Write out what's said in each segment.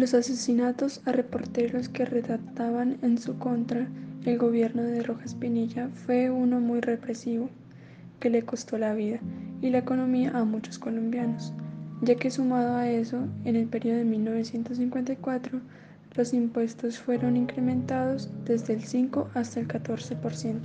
Los asesinatos a reporteros que redactaban en su contra el gobierno de Rojas Pinilla fue uno muy represivo, que le costó la vida y la economía a muchos colombianos, ya que sumado a eso, en el periodo de 1954, los impuestos fueron incrementados desde el 5 hasta el 14%.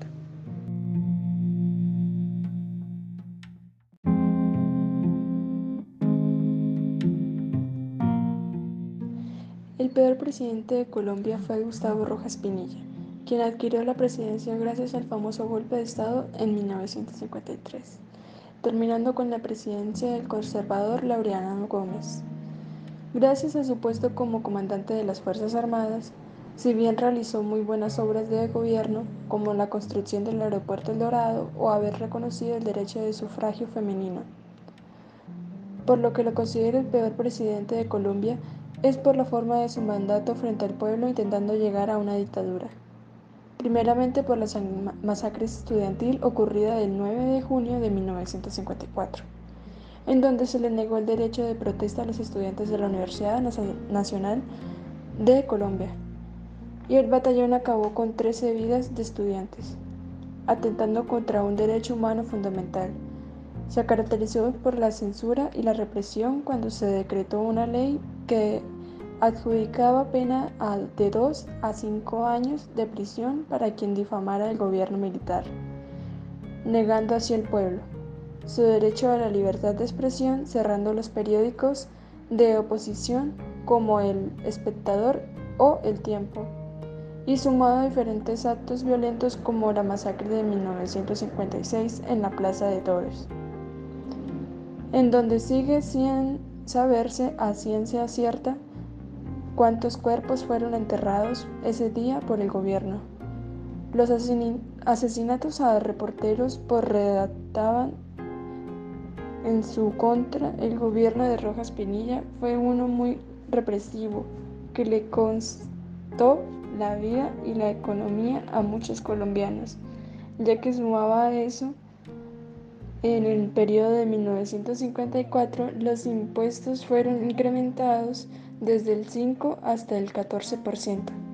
El peor presidente de Colombia fue Gustavo Rojas Pinilla, quien adquirió la presidencia gracias al famoso golpe de Estado en 1953, terminando con la presidencia del conservador Laureano Gómez. Gracias a su puesto como comandante de las Fuerzas Armadas, si bien realizó muy buenas obras de gobierno, como la construcción del aeropuerto El Dorado o haber reconocido el derecho de sufragio femenino, por lo que lo considero el peor presidente de Colombia es por la forma de su mandato frente al pueblo intentando llegar a una dictadura. Primeramente por la masacre estudiantil ocurrida el 9 de junio de 1954, en donde se le negó el derecho de protesta a los estudiantes de la Universidad Nacional de Colombia, y el batallón acabó con 13 vidas de estudiantes, atentando contra un derecho humano fundamental. Se caracterizó por la censura y la represión cuando se decretó una ley que adjudicaba pena de dos a cinco años de prisión para quien difamara el gobierno militar, negando así al pueblo su derecho a la libertad de expresión, cerrando los periódicos de oposición como El Espectador o El Tiempo, y sumado a diferentes actos violentos como la masacre de 1956 en la Plaza de Toros, en donde sigue sin saberse a ciencia cierta cuántos cuerpos fueron enterrados ese día por el gobierno. Los asesinatos a reporteros por redactaban en su contra el gobierno de Rojas Pinilla fue uno muy represivo que le costó la vida y la economía a muchos colombianos, ya que sumaba a eso en el periodo de 1954 los impuestos fueron incrementados desde el 5 hasta el 14%.